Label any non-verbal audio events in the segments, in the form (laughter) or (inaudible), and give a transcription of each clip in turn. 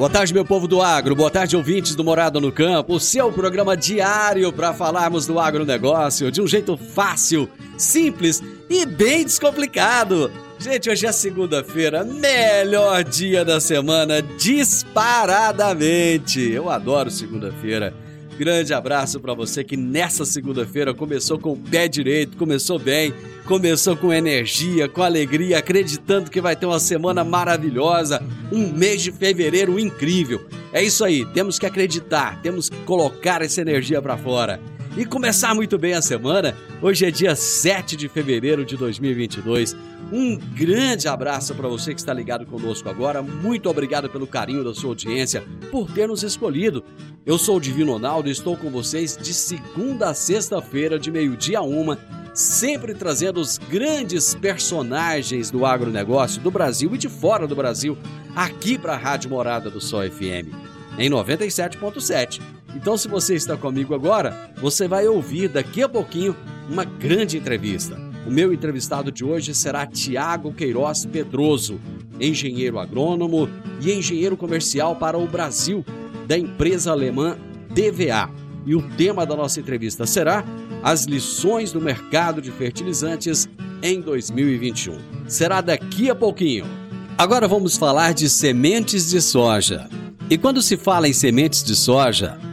Boa tarde, meu povo do agro. Boa tarde, ouvintes do Morada no Campo. O seu programa diário para falarmos do agronegócio de um jeito fácil, simples e bem descomplicado. Gente, hoje é segunda-feira, melhor dia da semana, disparadamente. Eu adoro segunda-feira. Grande abraço para você que nessa segunda-feira começou com o pé direito, começou bem, começou com energia, com alegria, acreditando que vai ter uma semana maravilhosa, um mês de fevereiro incrível. É isso aí, temos que acreditar, temos que colocar essa energia para fora e começar muito bem a semana. Hoje é dia 7 de fevereiro de 2022. Um grande abraço para você que está ligado conosco agora. Muito obrigado pelo carinho da sua audiência, por ter nos escolhido. Eu sou o Divino Ronaldo e estou com vocês de segunda a sexta-feira, de meio-dia a uma, sempre trazendo os grandes personagens do agronegócio do Brasil e de fora do Brasil, aqui para a Rádio Morada do Sol FM, em 97.7 então, se você está comigo agora, você vai ouvir daqui a pouquinho uma grande entrevista. O meu entrevistado de hoje será Tiago Queiroz Pedroso, engenheiro agrônomo e engenheiro comercial para o Brasil da empresa alemã DVA. E o tema da nossa entrevista será as lições do mercado de fertilizantes em 2021. Será daqui a pouquinho. Agora vamos falar de sementes de soja. E quando se fala em sementes de soja,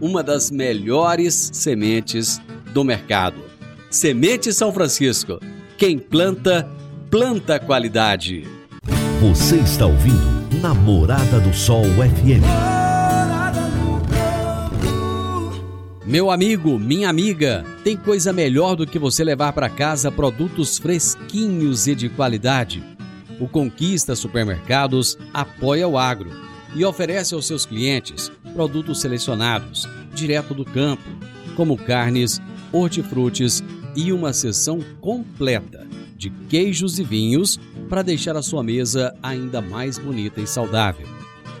uma das melhores sementes do mercado. Semente São Francisco. Quem planta, planta qualidade. Você está ouvindo Namorada do Sol FM. Meu amigo, minha amiga, tem coisa melhor do que você levar para casa produtos fresquinhos e de qualidade. O Conquista Supermercados apoia o agro e oferece aos seus clientes produtos selecionados, direto do campo, como carnes, hortifrutis e uma seção completa de queijos e vinhos para deixar a sua mesa ainda mais bonita e saudável.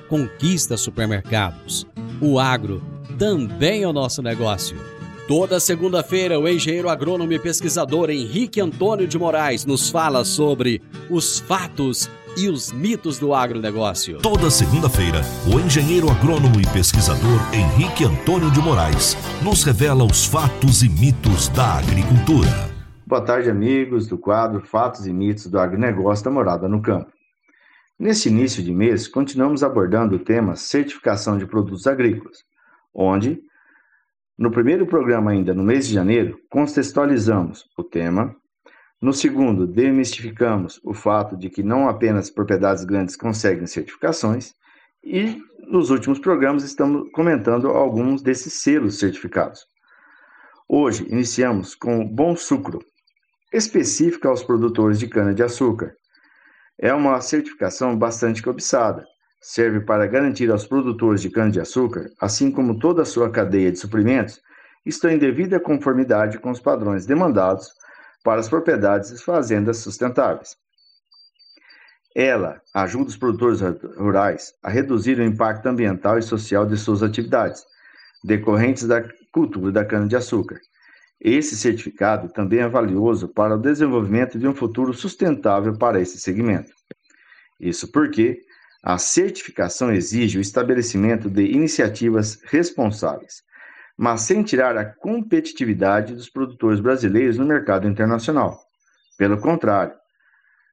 Conquista supermercados. O agro também é o nosso negócio. Toda segunda-feira, o engenheiro agrônomo e pesquisador Henrique Antônio de Moraes nos fala sobre os fatos e os mitos do agronegócio. Toda segunda-feira, o engenheiro agrônomo e pesquisador Henrique Antônio de Moraes nos revela os fatos e mitos da agricultura. Boa tarde, amigos do quadro Fatos e Mitos do Agronegócio da Morada no Campo. Neste início de mês, continuamos abordando o tema certificação de produtos agrícolas, onde, no primeiro programa ainda no mês de janeiro, contextualizamos o tema, no segundo, demistificamos o fato de que não apenas propriedades grandes conseguem certificações, e nos últimos programas estamos comentando alguns desses selos certificados. Hoje iniciamos com o Bom Sucro, específica aos produtores de cana-de-açúcar. É uma certificação bastante cobiçada. Serve para garantir aos produtores de cana-de-açúcar, assim como toda a sua cadeia de suprimentos, estão em devida conformidade com os padrões demandados para as propriedades e fazendas sustentáveis. Ela ajuda os produtores rurais a reduzir o impacto ambiental e social de suas atividades, decorrentes da cultura da cana-de-açúcar. Esse certificado também é valioso para o desenvolvimento de um futuro sustentável para esse segmento. Isso porque a certificação exige o estabelecimento de iniciativas responsáveis, mas sem tirar a competitividade dos produtores brasileiros no mercado internacional. Pelo contrário,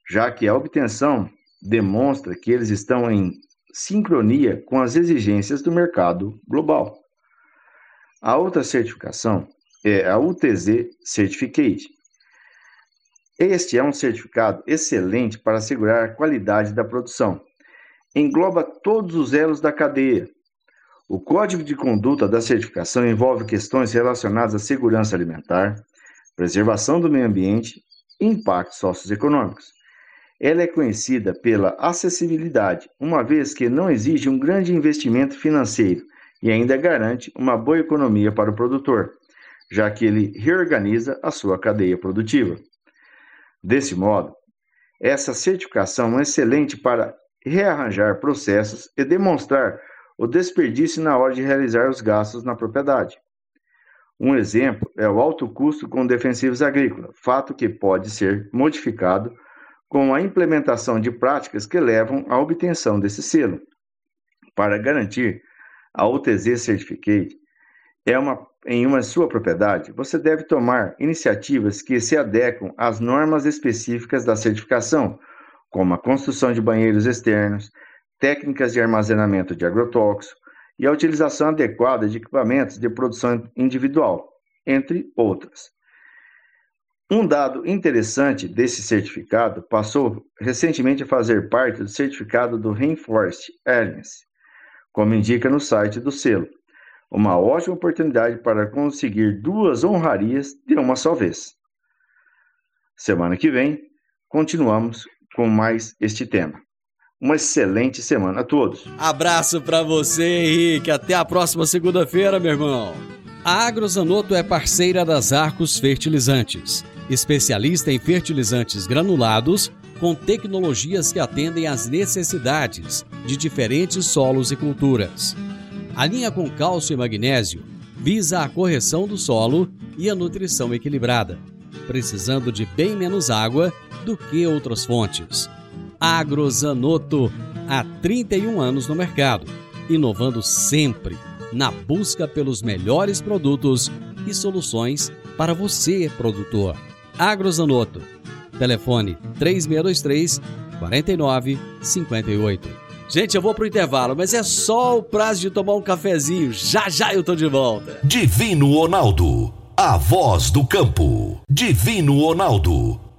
já que a obtenção demonstra que eles estão em sincronia com as exigências do mercado global. A outra certificação é a UTZ Certificate. Este é um certificado excelente para assegurar a qualidade da produção. Engloba todos os elos da cadeia. O código de conduta da certificação envolve questões relacionadas à segurança alimentar, preservação do meio ambiente e impactos socioeconômicos. Ela é conhecida pela acessibilidade, uma vez que não exige um grande investimento financeiro e ainda garante uma boa economia para o produtor já que ele reorganiza a sua cadeia produtiva. Desse modo, essa certificação é excelente para rearranjar processos e demonstrar o desperdício na hora de realizar os gastos na propriedade. Um exemplo é o alto custo com defensivos agrícolas, fato que pode ser modificado com a implementação de práticas que levam à obtenção desse selo. Para garantir a UTZ Certificate, é uma, em uma sua propriedade, você deve tomar iniciativas que se adequam às normas específicas da certificação, como a construção de banheiros externos, técnicas de armazenamento de agrotóxico e a utilização adequada de equipamentos de produção individual, entre outras. Um dado interessante desse certificado passou recentemente a fazer parte do certificado do Rainforest Alliance, como indica no site do selo uma ótima oportunidade para conseguir duas honrarias de uma só vez. Semana que vem, continuamos com mais este tema. Uma excelente semana a todos. Abraço para você, Henrique. Até a próxima segunda-feira, meu irmão. A Agrozanoto é parceira das Arcos Fertilizantes, especialista em fertilizantes granulados com tecnologias que atendem às necessidades de diferentes solos e culturas. A linha com cálcio e magnésio visa a correção do solo e a nutrição equilibrada, precisando de bem menos água do que outras fontes. Agrozanoto, há 31 anos no mercado, inovando sempre na busca pelos melhores produtos e soluções para você, produtor. Agrozanoto, telefone 3623 4958. Gente, eu vou pro intervalo, mas é só o prazo de tomar um cafezinho. Já já eu tô de volta. Divino Ronaldo, a voz do campo. Divino Ronaldo,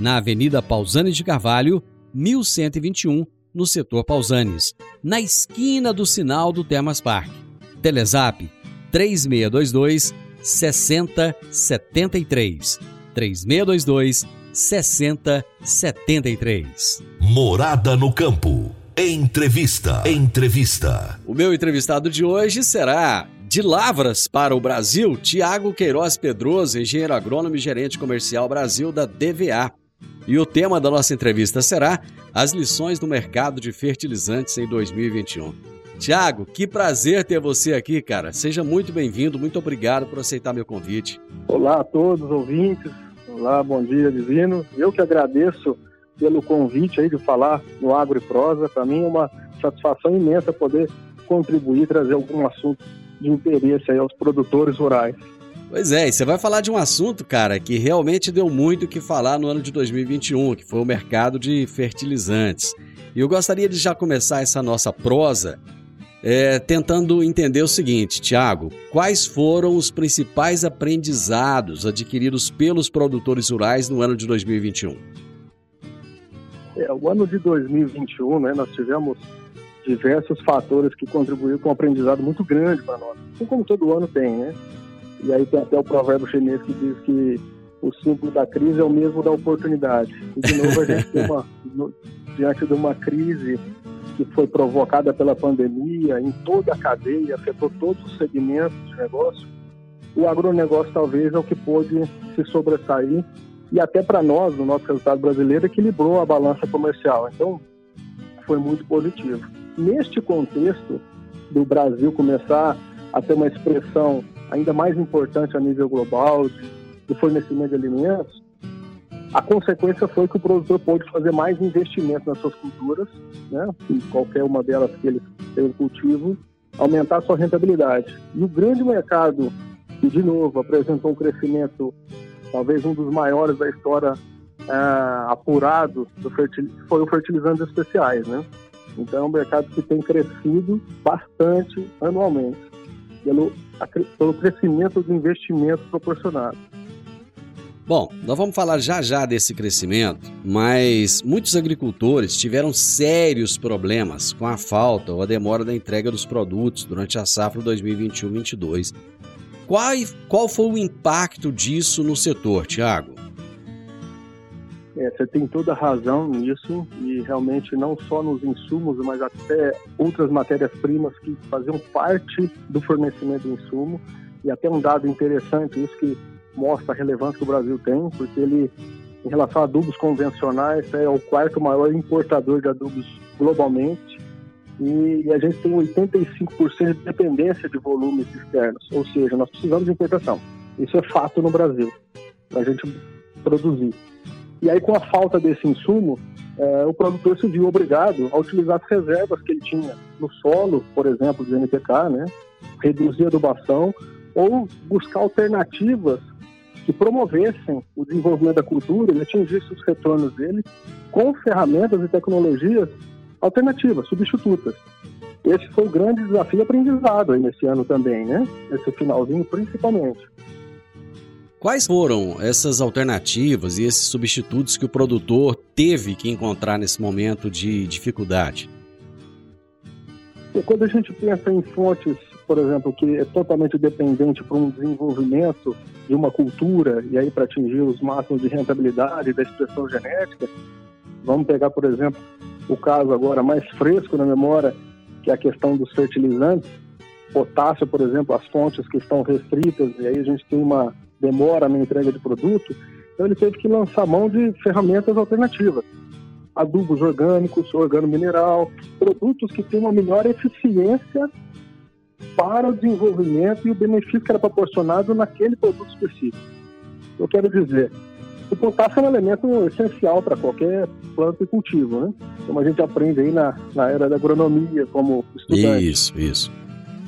na Avenida Pausanes de Carvalho, 1121, no setor Pausanes, na esquina do sinal do Termas Park. Telezap 3622 6073. 3622 6073. Morada no campo. Entrevista. Entrevista. O meu entrevistado de hoje será de Lavras para o Brasil, Tiago Queiroz Pedroso, engenheiro agrônomo e gerente comercial Brasil da DVA. E o tema da nossa entrevista será as lições do mercado de fertilizantes em 2021. Tiago, que prazer ter você aqui, cara. Seja muito bem-vindo, muito obrigado por aceitar meu convite. Olá a todos, ouvintes. Olá, bom dia, Divino. Eu que agradeço pelo convite aí de falar no Agro e Prosa. Para mim é uma satisfação imensa poder contribuir, trazer algum assunto de interesse aí aos produtores rurais. Pois é, e você vai falar de um assunto, cara, que realmente deu muito o que falar no ano de 2021, que foi o mercado de fertilizantes. E eu gostaria de já começar essa nossa prosa é, tentando entender o seguinte, Tiago: quais foram os principais aprendizados adquiridos pelos produtores rurais no ano de 2021? É, o ano de 2021, né, nós tivemos diversos fatores que contribuíram com um aprendizado muito grande para nós, assim como todo ano tem, né? E aí tem até o provérbio chinês que diz que o símbolo da crise é o mesmo da oportunidade. E de novo a gente tem uma, diante de uma crise que foi provocada pela pandemia em toda a cadeia, afetou todos os segmentos de negócio, o agronegócio talvez é o que pôde se sobressair e até para nós, no nosso resultado brasileiro, equilibrou a balança comercial. Então, foi muito positivo. Neste contexto do Brasil começar a ter uma expressão ainda mais importante a nível global de, de fornecimento de alimentos, a consequência foi que o produtor pôde fazer mais investimento nas suas culturas, né, em qualquer uma delas que ele tem o cultivo, aumentar sua rentabilidade. E o grande mercado, que de novo apresentou um crescimento talvez um dos maiores da história é, apurado do foi o fertilizantes especiais, né? Então é um mercado que tem crescido bastante anualmente pelo, pelo crescimento do investimento proporcionado. Bom, nós vamos falar já já desse crescimento, mas muitos agricultores tiveram sérios problemas com a falta ou a demora da entrega dos produtos durante a safra 2021-22. Qual, qual foi o impacto disso no setor, Tiago? É, você tem toda a razão nisso e realmente não só nos insumos, mas até outras matérias-primas que faziam parte do fornecimento do insumo. E até um dado interessante, isso que mostra a relevância que o Brasil tem, porque ele, em relação a adubos convencionais, é o quarto maior importador de adubos globalmente e a gente tem 85% de dependência de volumes externos, ou seja, nós precisamos de importação. Isso é fato no Brasil, para a gente produzir. E aí, com a falta desse insumo, é, o produtor se viu obrigado a utilizar as reservas que ele tinha no solo, por exemplo, do NPK, né? reduzir a adubação ou buscar alternativas que promovessem o desenvolvimento da cultura e atingissem os retornos dele com ferramentas e tecnologias alternativas, substitutas. Esse foi o grande desafio aprendizado aí nesse ano também, né? Nesse finalzinho, principalmente. Quais foram essas alternativas e esses substitutos que o produtor teve que encontrar nesse momento de dificuldade? Quando a gente pensa em fontes, por exemplo, que é totalmente dependente para um desenvolvimento de uma cultura e aí para atingir os máximos de rentabilidade da expressão genética, vamos pegar, por exemplo, o caso agora mais fresco na memória, que é a questão dos fertilizantes, potássio, por exemplo, as fontes que estão restritas, e aí a gente tem uma demora na entrega de produto, então ele teve que lançar mão de ferramentas alternativas. Adubos orgânicos, organo mineral, produtos que têm uma melhor eficiência para o desenvolvimento e o benefício que era proporcionado naquele produto específico. Eu quero dizer, o potássio é um elemento essencial para qualquer planta e cultivo, né? Como a gente aprende aí na, na era da agronomia, como estudante. Isso, isso.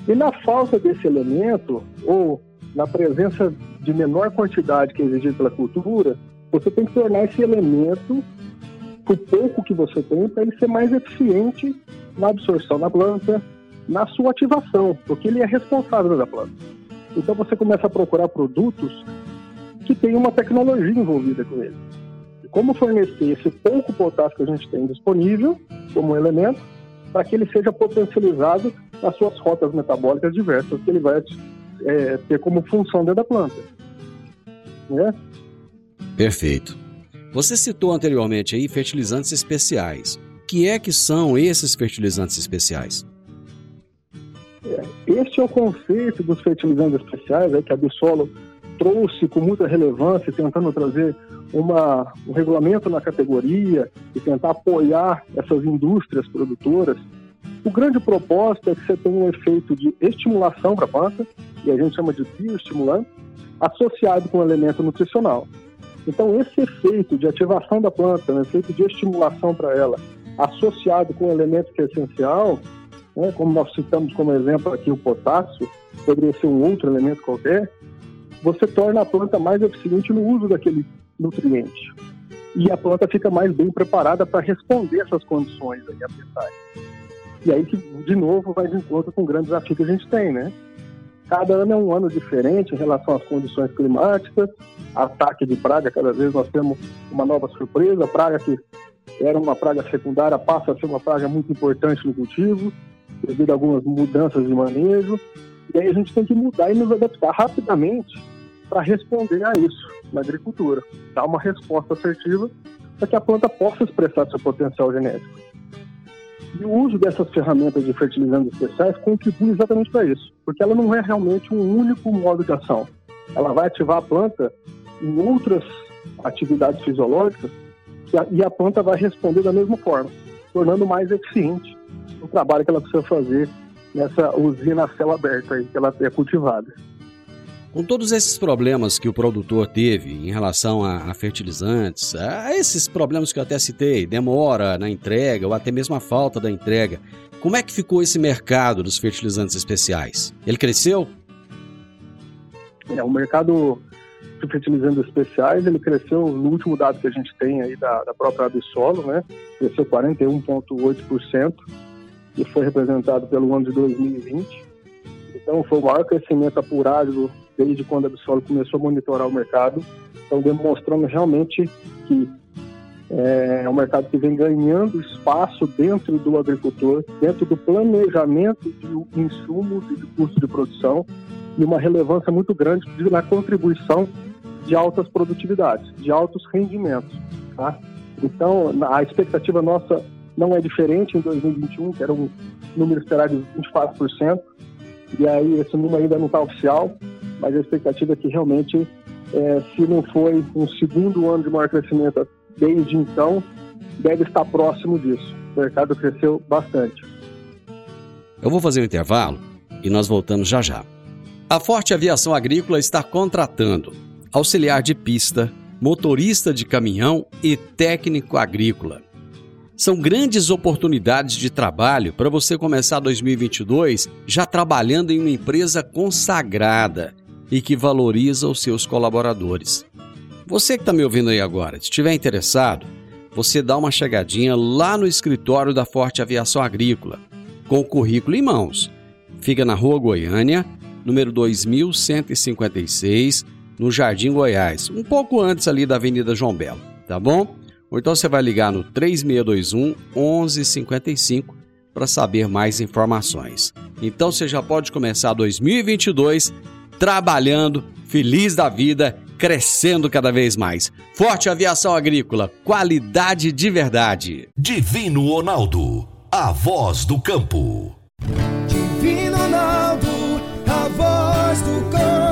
E na falta desse elemento, ou na presença de menor quantidade que é exigida pela cultura, você tem que tornar esse elemento, o pouco que você tem, para ele ser mais eficiente na absorção da planta, na sua ativação, porque ele é responsável da planta. Então você começa a procurar produtos que tem uma tecnologia envolvida com ele. E como fornecer esse pouco potássio que a gente tem disponível como elemento para que ele seja potencializado nas suas rotas metabólicas diversas que ele vai é, ter como função dentro da planta. Né? Perfeito. Você citou anteriormente aí fertilizantes especiais. O que é que são esses fertilizantes especiais? É, este é o conceito dos fertilizantes especiais, é que a Bissolo trouxe com muita relevância, tentando trazer uma, um regulamento na categoria e tentar apoiar essas indústrias produtoras. O grande propósito é que você tenha um efeito de estimulação para a planta, e a gente chama de bioestimulante, associado com um elemento nutricional. Então, esse efeito de ativação da planta, um efeito de estimulação para ela, associado com um elemento que é essencial, né, como nós citamos como exemplo aqui o potássio, poderia ser um outro elemento qualquer, você torna a planta mais eficiente no uso daquele nutriente. E a planta fica mais bem preparada para responder essas condições ambientais. E aí que, de novo, vai de encontro com o grande desafio que a gente tem, né? Cada ano é um ano diferente em relação às condições climáticas, ataque de praga, cada vez nós temos uma nova surpresa, praga que era uma praga secundária passa a ser uma praga muito importante no cultivo, devido a algumas mudanças de manejo, E aí a gente tem que mudar e nos adaptar rapidamente para responder a isso na agricultura, dar uma resposta assertiva para que a planta possa expressar seu potencial genético. E o uso dessas ferramentas de fertilizantes especiais contribui exatamente para isso, porque ela não é realmente um único modo de ação. Ela vai ativar a planta em outras atividades fisiológicas e a planta vai responder da mesma forma, tornando mais eficiente o trabalho que ela precisa fazer nessa usina a céu aberto aí que ela é cultivada. Com todos esses problemas que o produtor teve em relação a, a, fertilizantes, a esses problemas que eu até citei, demora na entrega ou até mesmo a falta da entrega, como é que ficou esse mercado dos fertilizantes especiais? Ele cresceu? É, o mercado de fertilizantes especiais, ele cresceu, no último dado que a gente tem aí da, da própria Absolo, né, cresceu 41,8%, e foi representado pelo ano de 2020. Então, foi o maior crescimento apurado desde quando a Absolo começou a monitorar o mercado. Então, demonstrando realmente que é, é um mercado que vem ganhando espaço dentro do agricultor, dentro do planejamento de insumos e de custo de produção, e uma relevância muito grande na contribuição de altas produtividades, de altos rendimentos. Tá? Então, a expectativa nossa não é diferente em 2021, que era um número esperado de 24%, e aí esse número ainda não está oficial, mas a expectativa é que realmente, é, se não foi um segundo ano de maior crescimento desde então, deve estar próximo disso. O mercado cresceu bastante. Eu vou fazer um intervalo e nós voltamos já já. A Forte Aviação Agrícola está contratando auxiliar de pista, motorista de caminhão e técnico agrícola. São grandes oportunidades de trabalho para você começar 2022 já trabalhando em uma empresa consagrada e que valoriza os seus colaboradores. Você que está me ouvindo aí agora, se estiver interessado, você dá uma chegadinha lá no escritório da Forte Aviação Agrícola, com o currículo em mãos. Fica na Rua Goiânia, número 2156, no Jardim Goiás, um pouco antes ali da Avenida João Belo, tá bom? Ou então você vai ligar no 3621 1155 para saber mais informações. Então você já pode começar 2022 trabalhando, feliz da vida, crescendo cada vez mais. Forte Aviação Agrícola, qualidade de verdade. Divino Ronaldo, a voz do campo. Divino Ronaldo, a voz do campo.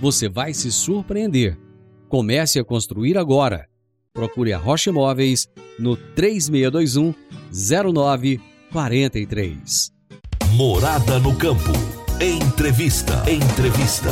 você vai se surpreender. Comece a construir agora. Procure a Rocha Imóveis no 3621 0943. Morada no campo. Entrevista. Entrevista.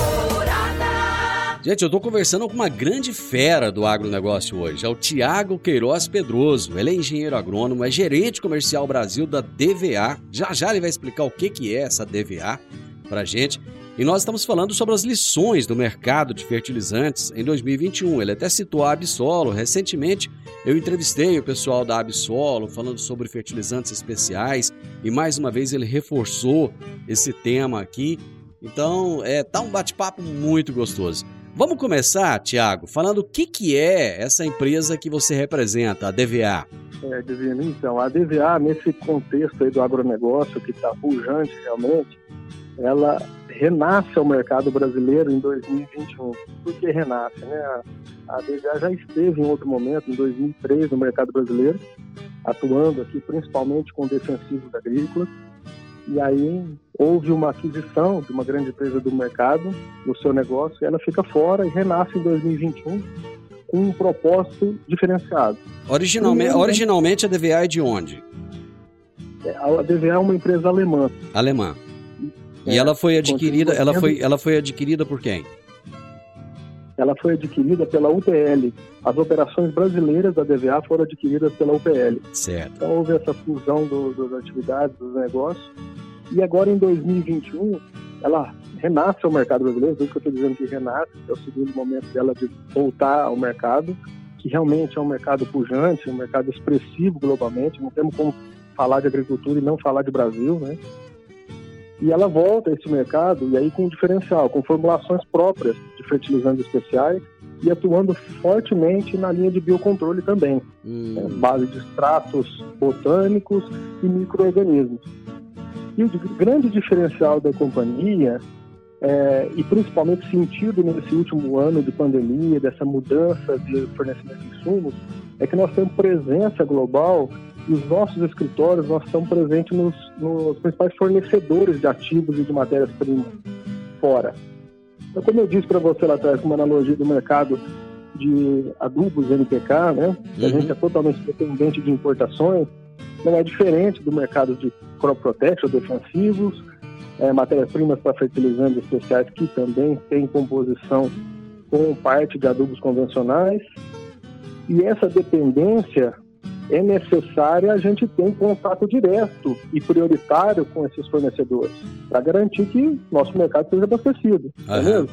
Gente, eu estou conversando com uma grande fera do agronegócio hoje. É o Tiago Queiroz Pedroso. Ele é engenheiro agrônomo, é gerente comercial Brasil da DVA. Já já ele vai explicar o que, que é essa DVA para gente. E nós estamos falando sobre as lições do mercado de fertilizantes em 2021. Ele até citou a Absolo. Recentemente eu entrevistei o pessoal da Absolo falando sobre fertilizantes especiais e mais uma vez ele reforçou esse tema aqui. Então, é, tá um bate-papo muito gostoso. Vamos começar, Tiago, falando o que, que é essa empresa que você representa, a DVA. É, Divino, então, a DVA, nesse contexto aí do agronegócio que está pujante realmente, ela renasce ao mercado brasileiro em 2021. Por que renasce? Né? A, DGA já esteve em outro momento, em 2003, no mercado brasileiro, atuando aqui principalmente com defensivos agrícolas. E aí houve uma aquisição de uma grande empresa do mercado no seu negócio, e ela fica fora e renasce em 2021 com um propósito diferenciado. Originalmente, originalmente a DVA é de onde? É, a DVA é uma empresa alemã. Alemã. E é, ela foi adquirida, ela foi, ela foi adquirida por quem? Ela foi adquirida pela UPL. As operações brasileiras da DVA foram adquiridas pela UPL. Certo. Então houve essa fusão do, das atividades, dos negócios, E agora em 2021, ela renasce ao mercado brasileiro, isso que eu estou dizendo que renasce, é o segundo momento dela de voltar ao mercado, que realmente é um mercado pujante, um mercado expressivo globalmente, não temos como falar de agricultura e não falar de Brasil, né? E ela volta a esse mercado, e aí com um diferencial, com formulações próprias de fertilizantes especiais e atuando fortemente na linha de biocontrole também, hum. né? base de extratos botânicos e micro-organismos. E o grande diferencial da companhia, é, e principalmente sentido nesse último ano de pandemia, dessa mudança de fornecimento de insumos, é que nós temos presença global e os nossos escritórios nós estamos presentes nos, nos principais fornecedores de ativos e de matérias-primas fora. Então, como eu disse para você lá atrás, uma analogia do mercado de adubos NPK, né? Uhum. A gente é totalmente dependente de importações, não é diferente do mercado de crop protection, defensivos, é, matérias-primas para fertilizantes especiais que também tem composição com parte de adubos convencionais. E essa dependência é necessária a gente ter um contato direto e prioritário com esses fornecedores, para garantir que nosso mercado seja abastecido. Uhum.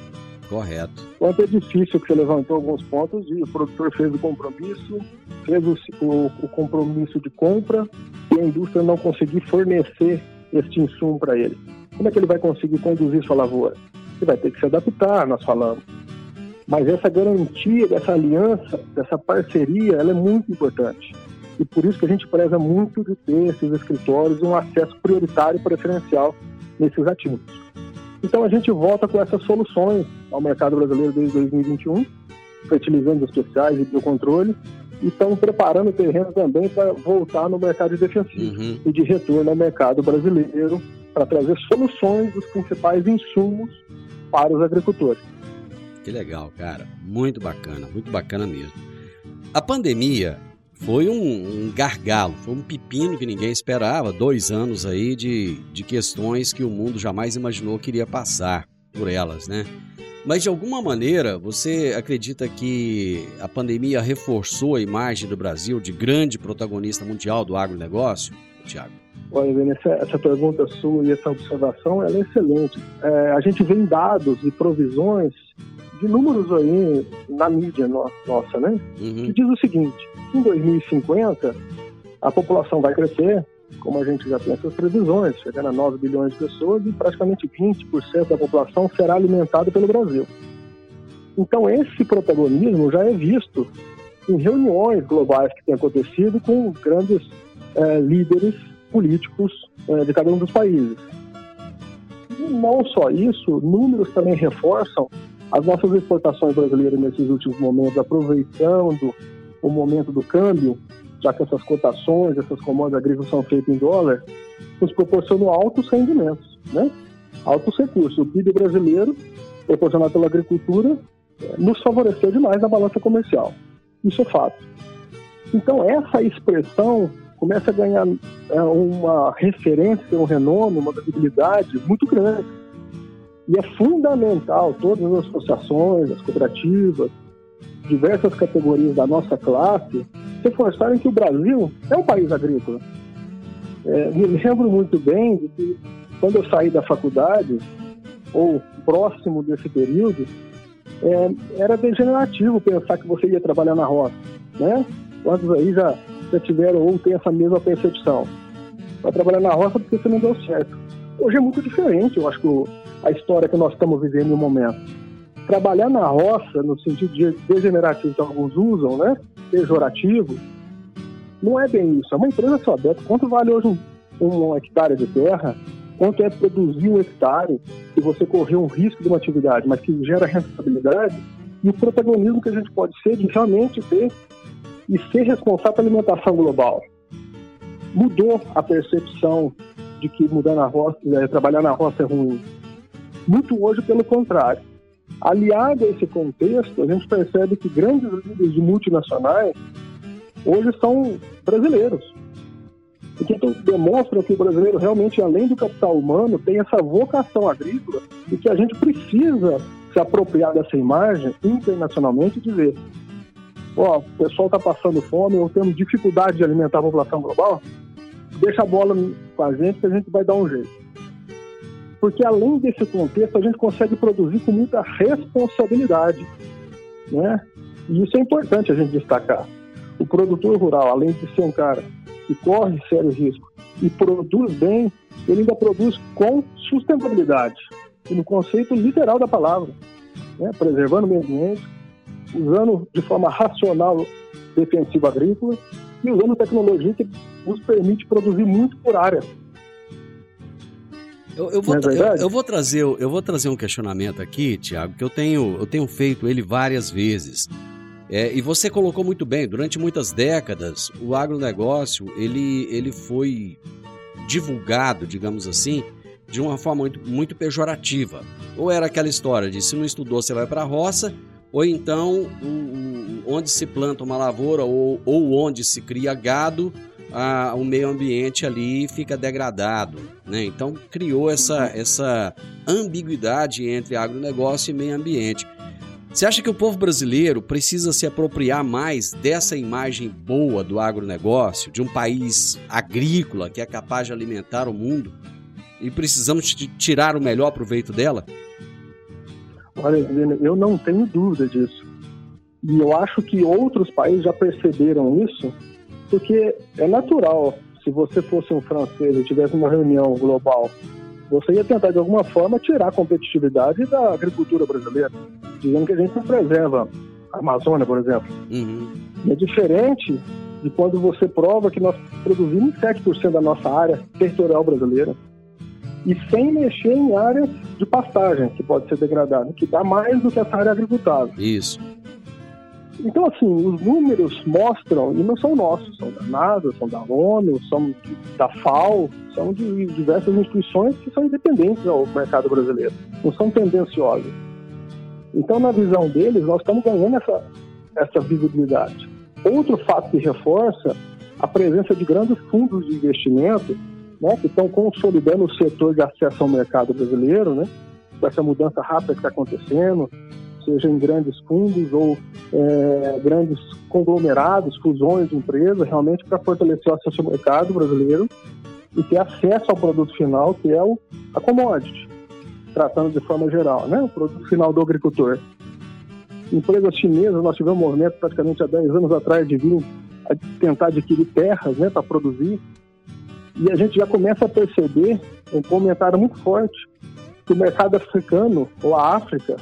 Correto. Quanto é difícil que você levantou alguns pontos e o produtor fez o compromisso, fez o, o, o compromisso de compra e a indústria não conseguir fornecer este insumo para ele. Como é que ele vai conseguir conduzir sua lavoura? Ele vai ter que se adaptar, nós falamos. Mas essa garantia dessa aliança, dessa parceria, ela é muito importante. E por isso que a gente preza muito de ter esses escritórios um acesso prioritário e preferencial nesses ativos. Então a gente volta com essas soluções ao mercado brasileiro desde 2021, fertilizantes especiais e biocontrole, e estamos preparando o terreno também para voltar no mercado defensivo uhum. e de retorno ao mercado brasileiro para trazer soluções dos principais insumos para os agricultores. Que legal, cara. Muito bacana, muito bacana mesmo. A pandemia foi um, um, gargalo, foi um pepino que ninguém esperava, dois anos aí de, de questões que o mundo jamais imaginou que iria passar por elas, né? Mas de alguma maneira, você acredita que a pandemia reforçou a imagem do Brasil de grande protagonista mundial do agronegócio, Tiago? Olha, essa, essa pergunta sua e essa observação é excelente. É, a gente vê dados e provisões de números aí na mídia nossa, né? Uhum. Que diz o seguinte: em 2050 a população vai crescer, como a gente já tem essas previsões, chegando a 9 bilhões de pessoas e praticamente 20% da população será alimentada pelo Brasil. Então esse protagonismo já é visto em reuniões globais que têm acontecido com grandes é, líderes políticos é, de cada um dos países. E não só isso, números também reforçam as nossas exportações brasileiras nesses últimos momentos, aproveitando o momento do câmbio, já que essas cotações, essas commodities agrícolas são feitas em dólar, nos proporcionam altos rendimentos, né? altos recursos. O PIB brasileiro, proporcionado pela agricultura, é, nos favoreceu demais na balança comercial. Isso é fato. Então, essa expressão começa a ganhar é, uma referência, um renome, uma visibilidade muito grande. E é fundamental todas as associações, as cooperativas, diversas categorias da nossa classe reforçarem que o Brasil é um país agrícola. É, me lembro muito bem de que quando eu saí da faculdade, ou próximo desse período, é, era degenerativo pensar que você ia trabalhar na roça, né? Quantos aí já, já tiveram ou têm essa mesma percepção? Vai trabalhar na roça porque você não deu certo. Hoje é muito diferente, eu acho que a história que nós estamos vivendo no momento. Trabalhar na roça, no sentido de degenerativo que alguns usam, né? Pejorativo, não é bem isso. É uma empresa só aberta. Quanto vale hoje um, um hectare de terra? Quanto é produzir um hectare e você correr um risco de uma atividade, mas que gera rentabilidade? E o protagonismo que a gente pode ser de realmente ter e ser responsável pela alimentação global. Mudou a percepção de que mudar na roça, é, trabalhar na roça é ruim. Muito hoje pelo contrário. Aliado a esse contexto, a gente percebe que grandes líderes de multinacionais hoje são brasileiros. E que demonstra que o brasileiro realmente, além do capital humano, tem essa vocação agrícola e que a gente precisa se apropriar dessa imagem internacionalmente e dizer ó, o pessoal está passando fome ou temos dificuldade de alimentar a população global, deixa a bola com a gente que a gente vai dar um jeito. Porque além desse contexto, a gente consegue produzir com muita responsabilidade. Né? E isso é importante a gente destacar. O produtor rural, além de ser um cara que corre sério risco e produz bem, ele ainda produz com sustentabilidade, e no conceito literal da palavra, né? preservando o meio ambiente, usando de forma racional defensivo agrícola e usando tecnologia que nos permite produzir muito por área. Eu, eu, vou, é eu, eu, vou trazer, eu vou trazer um questionamento aqui, Tiago, que eu tenho, eu tenho feito ele várias vezes. É, e você colocou muito bem, durante muitas décadas, o agronegócio ele, ele foi divulgado, digamos assim, de uma forma muito, muito pejorativa. Ou era aquela história de se não estudou, você vai para a roça, ou então o, o, onde se planta uma lavoura ou, ou onde se cria gado, a, o meio ambiente ali fica degradado. Né? Então criou essa, essa ambiguidade entre agronegócio e meio ambiente. Você acha que o povo brasileiro precisa se apropriar mais dessa imagem boa do agronegócio, de um país agrícola que é capaz de alimentar o mundo? E precisamos tirar o melhor proveito dela? Olha, eu não tenho dúvida disso. E eu acho que outros países já perceberam isso, porque é natural. Se você fosse um francês e tivesse uma reunião global você ia tentar de alguma forma tirar a competitividade da agricultura brasileira, dizendo que a gente não preserva a Amazônia, por exemplo. Uhum. E é diferente de quando você prova que nós produzimos 7% da nossa área territorial brasileira e sem mexer em áreas de pastagem que pode ser degradada, que dá mais do que essa área agricultável. Isso. Então, assim, os números mostram, e não são nossos, são da NASA, são da ONU, são da FAO, são de diversas instituições que são independentes ao mercado brasileiro, não são tendenciosas. Então, na visão deles, nós estamos ganhando essa, essa visibilidade. Outro fato que reforça a presença de grandes fundos de investimento né, que estão consolidando o setor de acesso ao mercado brasileiro, né, com essa mudança rápida que está acontecendo, seja em grandes fundos ou é, grandes conglomerados, fusões de empresas, realmente para fortalecer o acesso ao mercado brasileiro e ter acesso ao produto final, que é o, a commodity, tratando de forma geral, né? o produto final do agricultor. Empresas chinesas, nós tivemos um movimento praticamente há 10 anos atrás de vir a tentar adquirir terras né, para produzir, e a gente já começa a perceber um comentário muito forte que o mercado africano, ou a África,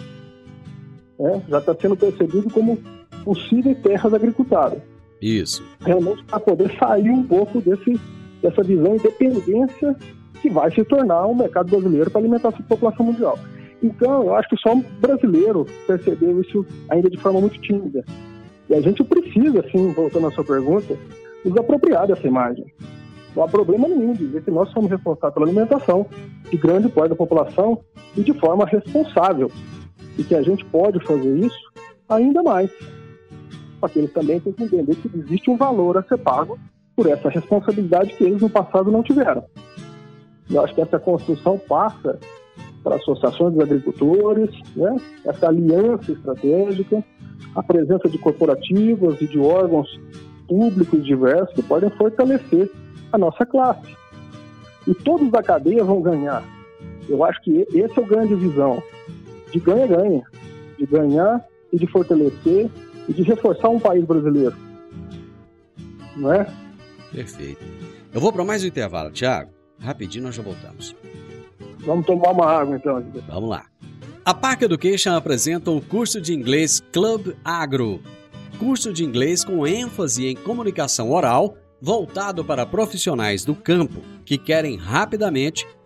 né, já está sendo percebido como possíveis terras agricultáveis. Isso. Realmente para poder sair um pouco desse, dessa visão de dependência que vai se tornar um mercado brasileiro para alimentar a população mundial. Então, eu acho que só um brasileiro percebeu isso ainda de forma muito tímida. E a gente precisa, sim, voltando à sua pergunta, nos apropriar dessa imagem. Não há problema nenhum dizer que nós somos responsáveis pela alimentação de grande parte da população e de forma responsável e que a gente pode fazer isso ainda mais. Só que eles também têm que entender que existe um valor a ser pago por essa responsabilidade que eles no passado não tiveram. Eu acho que essa construção passa para associações de agricultores, né? essa aliança estratégica, a presença de corporativas e de órgãos públicos diversos que podem fortalecer a nossa classe. E todos da cadeia vão ganhar. Eu acho que esse é o grande visão de ganha-ganha, de ganhar e de fortalecer e de reforçar um país brasileiro. Não é? Perfeito. Eu vou para mais um intervalo, Tiago. Rapidinho nós já voltamos. Vamos tomar uma água então. Vamos lá. A Park Education apresenta o curso de inglês Club Agro. Curso de inglês com ênfase em comunicação oral, voltado para profissionais do campo que querem rapidamente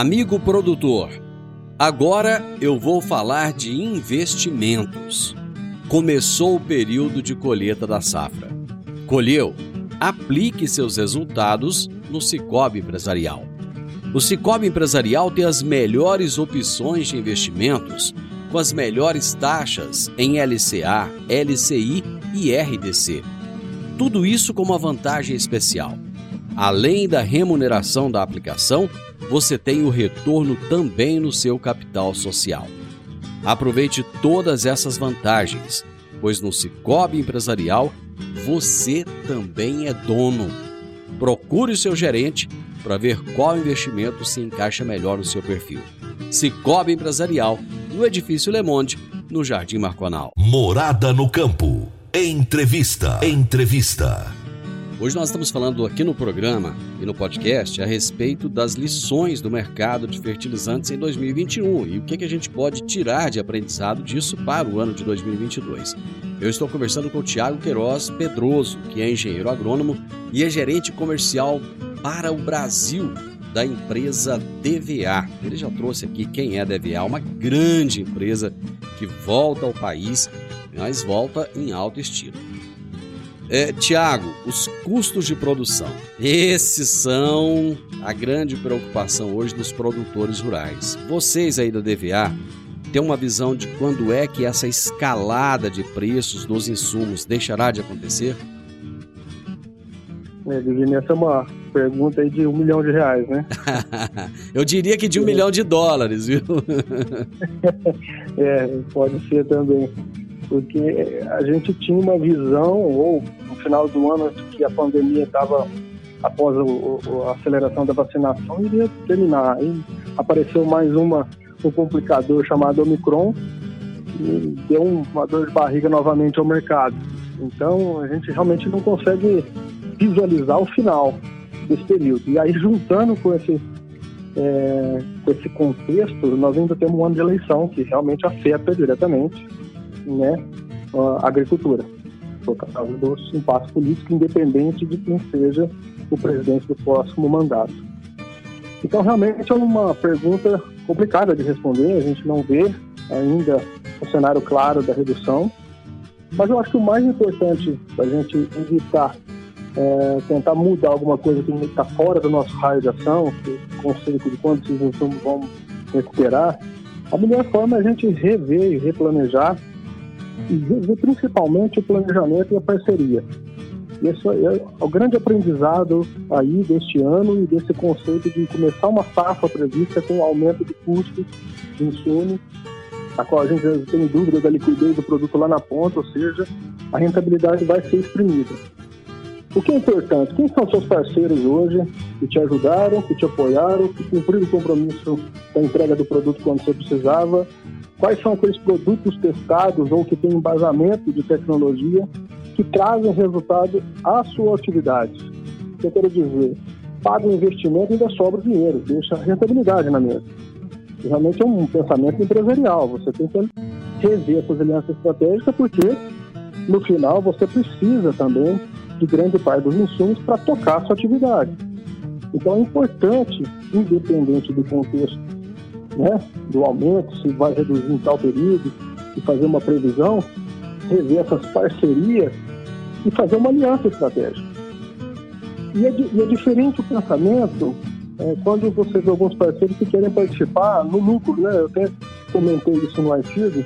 Amigo produtor, agora eu vou falar de investimentos. Começou o período de colheita da safra. Colheu? Aplique seus resultados no Cicobi Empresarial. O Cicobi Empresarial tem as melhores opções de investimentos com as melhores taxas em LCA, LCI e RDC. Tudo isso com uma vantagem especial. Além da remuneração da aplicação, você tem o retorno também no seu capital social. Aproveite todas essas vantagens, pois no Cicobi Empresarial você também é dono. Procure o seu gerente para ver qual investimento se encaixa melhor no seu perfil. Cicobi Empresarial, no Edifício Le Monde, no Jardim Marconal. Morada no campo. Entrevista. Entrevista. Hoje nós estamos falando aqui no programa e no podcast a respeito das lições do mercado de fertilizantes em 2021 e o que, que a gente pode tirar de aprendizado disso para o ano de 2022. Eu estou conversando com o Tiago Queiroz Pedroso, que é engenheiro agrônomo e é gerente comercial para o Brasil da empresa DVA. Ele já trouxe aqui quem é a DVA, uma grande empresa que volta ao país, mas volta em alto estilo. É, Tiago, os custos de produção. Esses são a grande preocupação hoje dos produtores rurais. Vocês aí da DVA têm uma visão de quando é que essa escalada de preços dos insumos deixará de acontecer? É, Divino, essa é uma pergunta aí de um milhão de reais, né? (laughs) Eu diria que de um milhão de dólares, viu? (laughs) é, pode ser também porque a gente tinha uma visão, ou final do ano, que a pandemia estava, após o, a aceleração da vacinação, iria terminar. Aí apareceu mais uma, um complicador chamado Omicron, e deu uma dor de barriga novamente ao mercado. Então, a gente realmente não consegue visualizar o final desse período. E aí, juntando com esse, é, com esse contexto, nós ainda temos um ano de eleição que realmente afeta diretamente né, a agricultura, por causa dos impasses políticos, independente de quem seja o presidente do próximo mandato. Então, realmente é uma pergunta complicada de responder, a gente não vê ainda o cenário claro da redução, mas eu acho que o mais importante para a gente evitar é, tentar mudar alguma coisa que está fora do nosso raio de ação, o conceito de quando esses insumos vão recuperar, a melhor forma é a gente rever e replanejar e principalmente o planejamento e a parceria. Esse é o grande aprendizado aí deste ano e desse conceito de começar uma safra prevista com aumento de custos de insumo, a qual a gente tem dúvida da liquidez do produto lá na ponta, ou seja, a rentabilidade vai ser exprimida. O que é importante? Quem são seus parceiros hoje que te ajudaram, que te apoiaram, que cumpriram o compromisso da entrega do produto quando você precisava quais são aqueles produtos testados ou que têm embasamento de tecnologia que trazem resultado à sua atividade. O eu quero dizer? Paga o investimento e ainda sobra dinheiro, deixa rentabilidade na mesa. Realmente é um pensamento empresarial. Você tem que rever essas alianças estratégicas porque, no final, você precisa também de grande parte dos insumos para tocar a sua atividade. Então é importante, independente do contexto né, do aumento, se vai reduzir em tal período, e fazer uma previsão, rever essas parcerias e fazer uma aliança estratégica. E é, e é diferente o pensamento é, quando você vê alguns parceiros que querem participar no lucro, né? Eu até comentei isso no artigo,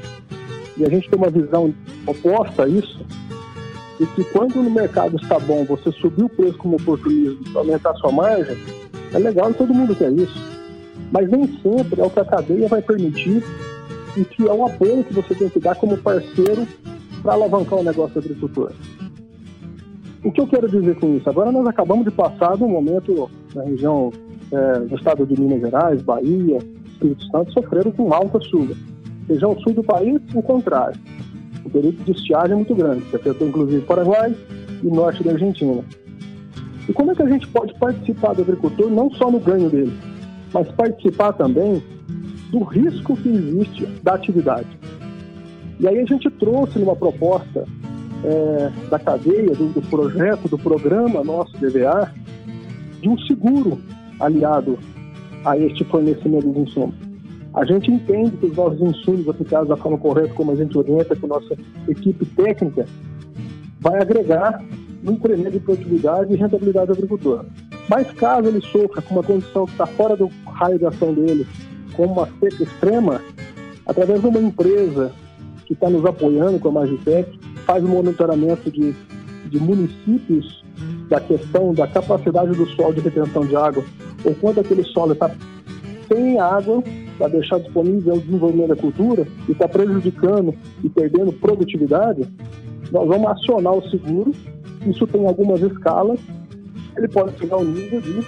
e a gente tem uma visão oposta a isso, de que quando no mercado está bom, você subir o preço como oportunismo para aumentar sua margem, é legal e todo mundo quer isso mas nem sempre é o que a cadeia vai permitir e que é um apoio que você tem que dar como parceiro para alavancar o negócio do agricultor. O que eu quero dizer com isso? Agora nós acabamos de passar um momento na região é, do estado de Minas Gerais, Bahia, Espírito Santo, sofreram com alta chuva. Região sul do país, o contrário. O período de estiagem é muito grande, que afetou inclusive Paraguai e norte da Argentina. E como é que a gente pode participar do agricultor não só no ganho dele, mas participar também do risco que existe da atividade. E aí a gente trouxe numa proposta é, da cadeia, do, do, projeto, do programa nosso DVA, de um seguro aliado a este fornecimento dos insumos. A gente entende que os nossos insumos aplicados da forma correta, como a gente orienta com a nossa equipe técnica, vai agregar no incremento de produtividade e rentabilidade do agricultor. Mas caso ele sofra com uma condição que está fora do raio de ação dele, como uma seca extrema, através de uma empresa que está nos apoiando com a Magitec, faz o monitoramento de, de municípios da questão da capacidade do solo de retenção de água, ou quando aquele solo está sem água para deixar disponível o desenvolvimento da cultura e está prejudicando e perdendo produtividade, nós vamos acionar o seguro. Isso tem algumas escalas. Ele pode chegar ao nível de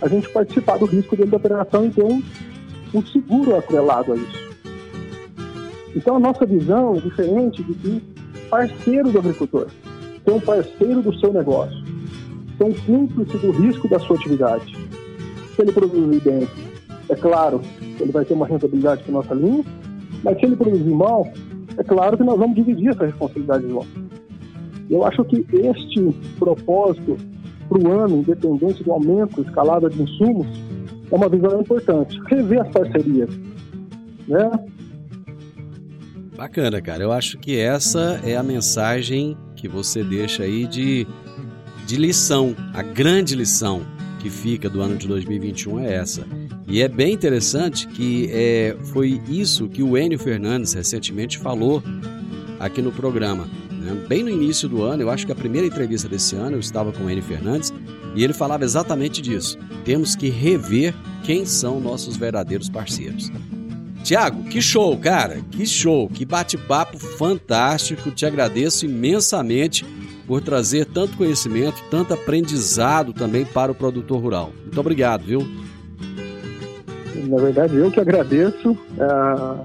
a gente participar do risco dentro da operação e ter um, um seguro atrelado a isso. Então a nossa visão é diferente de que parceiro do agricultor, ser um parceiro do seu negócio, ser um cúmplice do risco da sua atividade. Se ele produzir bem, é claro, ele vai ter uma rentabilidade para nossa linha, mas se ele produzir mal, é claro que nós vamos dividir essa responsabilidade igual. Eu acho que este propósito para o ano, independente do aumento, escalada de insumos, é uma visão importante. Rever as parcerias, né? Bacana, cara. Eu acho que essa é a mensagem que você deixa aí de, de lição. A grande lição que fica do ano de 2021 é essa. E é bem interessante que é, foi isso que o Enio Fernandes recentemente falou aqui no programa. Né? Bem no início do ano, eu acho que a primeira entrevista desse ano eu estava com o Enio Fernandes e ele falava exatamente disso. Temos que rever quem são nossos verdadeiros parceiros. Tiago, que show, cara! Que show! Que bate-papo fantástico! Te agradeço imensamente por trazer tanto conhecimento, tanto aprendizado também para o produtor rural. Muito obrigado, viu? Na verdade, eu que agradeço. Ah,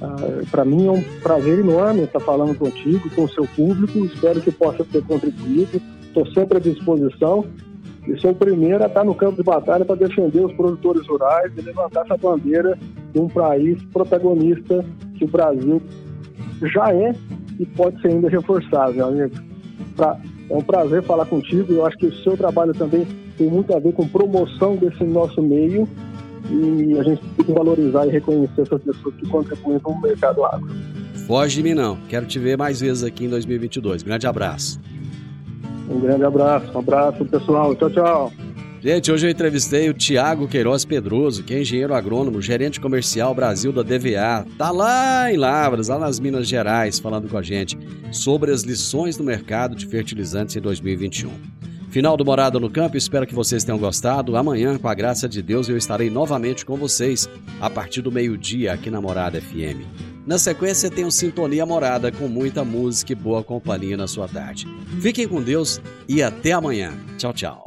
ah, para mim é um prazer enorme estar falando contigo, com o seu público. Espero que possa ter contribuído. Estou sempre à disposição e sou o primeiro a estar no campo de batalha para defender os produtores rurais e levantar essa bandeira de um país protagonista que o Brasil já é e pode ser ainda reforçado, meu amigo. Pra, é um prazer falar contigo. Eu acho que o seu trabalho também tem muito a ver com promoção desse nosso meio e a gente tem que valorizar e reconhecer essas pessoas que contribuem com o mercado agro. Foge de mim não. Quero te ver mais vezes aqui em 2022. Grande abraço. Um grande abraço. Um abraço, pessoal. Tchau, tchau. Gente, hoje eu entrevistei o Tiago Queiroz Pedroso, que é engenheiro agrônomo, gerente comercial Brasil da DVA. Tá lá em Lavras, lá nas Minas Gerais, falando com a gente sobre as lições do mercado de fertilizantes em 2021. Final do Morada no Campo, espero que vocês tenham gostado. Amanhã, com a graça de Deus, eu estarei novamente com vocês a partir do meio-dia aqui na Morada FM. Na sequência, um Sintonia Morada com muita música e boa companhia na sua tarde. Fiquem com Deus e até amanhã. Tchau, tchau.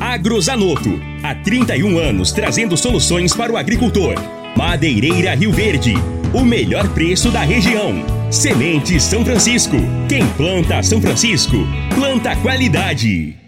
Agrozanoto. Há 31 anos trazendo soluções para o agricultor. Madeireira Rio Verde. O melhor preço da região. Semente São Francisco. Quem planta São Francisco, planta qualidade.